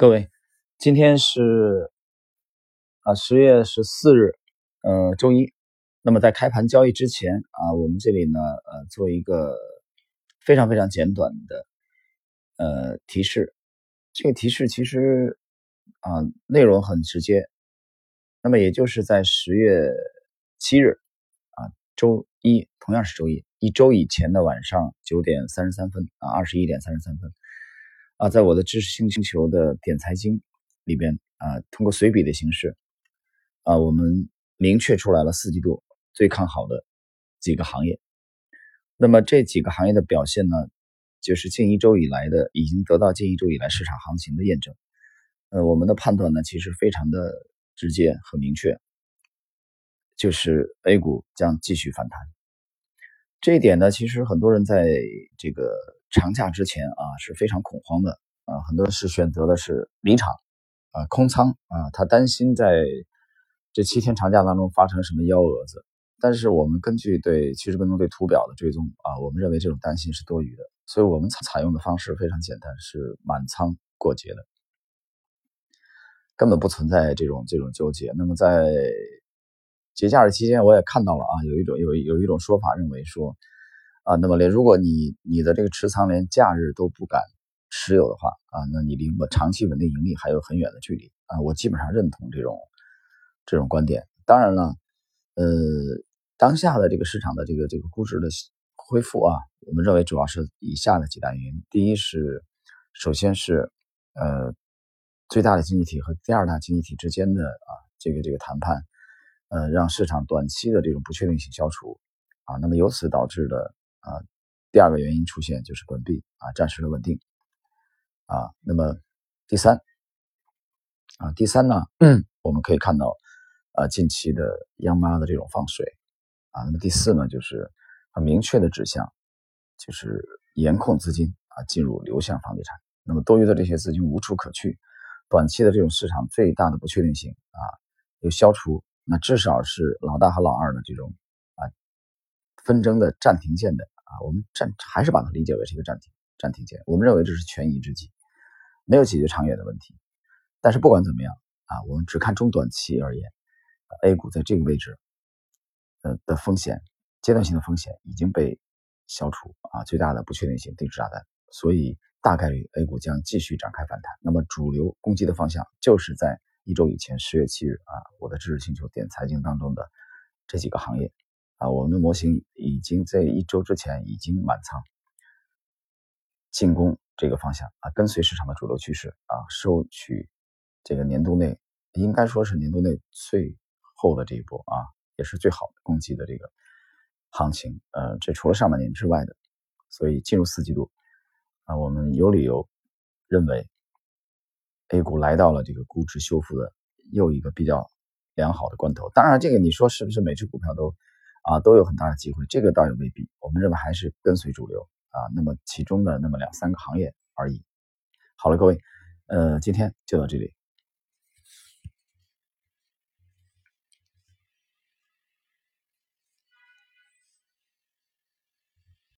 各位，今天是啊十月十四日，呃周一。那么在开盘交易之前啊，我们这里呢呃做一个非常非常简短的呃提示。这个提示其实啊内容很直接。那么也就是在十月七日啊周一，同样是周一，一周以前的晚上九点三十三分啊二十一点三十三分。啊，在我的知识星球的点财经里边啊，通过随笔的形式啊，我们明确出来了四季度最看好的几个行业。那么这几个行业的表现呢，就是近一周以来的已经得到近一周以来市场行情的验证。呃，我们的判断呢，其实非常的直接和明确，就是 A 股将继续反弹。这一点呢，其实很多人在这个。长假之前啊是非常恐慌的啊，很多人是选择的是离场啊空仓啊，他担心在这七天长假当中发生什么幺蛾子。但是我们根据对七十分钟对图表的追踪啊，我们认为这种担心是多余的，所以我们采用的方式非常简单，是满仓过节的，根本不存在这种这种纠结。那么在节假日期间，我也看到了啊，有一种有有一种说法认为说。啊，那么连如果你你的这个持仓连假日都不敢持有的话啊，那你离我长期稳定盈利还有很远的距离啊。我基本上认同这种这种观点。当然了，呃，当下的这个市场的这个这个估值的恢复啊，我们认为主要是以下的几大原因：第一是，首先是呃最大的经济体和第二大经济体之间的啊这个这个谈判，呃让市场短期的这种不确定性消除啊，那么由此导致的。啊，第二个原因出现就是本币啊暂时的稳定啊。那么第三啊，第三呢，嗯，我们可以看到啊近期的央妈的这种放水啊。那么第四呢，就是很明确的指向，就是严控资金啊进入流向房地产。那么多余的这些资金无处可去，短期的这种市场最大的不确定性啊有消除，那至少是老大和老二的这种。纷争的暂停键的啊，我们暂还是把它理解为是一个暂停暂停键。我们认为这是权宜之计，没有解决长远的问题。但是不管怎么样啊，我们只看中短期而言，A 股在这个位置，呃的风险阶段性的风险已经被消除啊，最大的不确定性定时炸弹，所以大概率 A 股将继续展开反弹。那么主流攻击的方向就是在一周以前十月七日啊，我的知识星球点财经当中的这几个行业。啊，我们的模型已经在一周之前已经满仓进攻这个方向啊，跟随市场的主流趋势啊，收取这个年度内应该说是年度内最后的这一波啊，也是最好的攻击的这个行情。呃，这除了上半年之外的，所以进入四季度啊，我们有理由认为 A 股来到了这个估值修复的又一个比较良好的关头。当然，这个你说是不是每只股票都？啊，都有很大的机会，这个倒也未必。我们认为还是跟随主流啊，那么其中的那么两三个行业而已。好了，各位，呃，今天就到这里。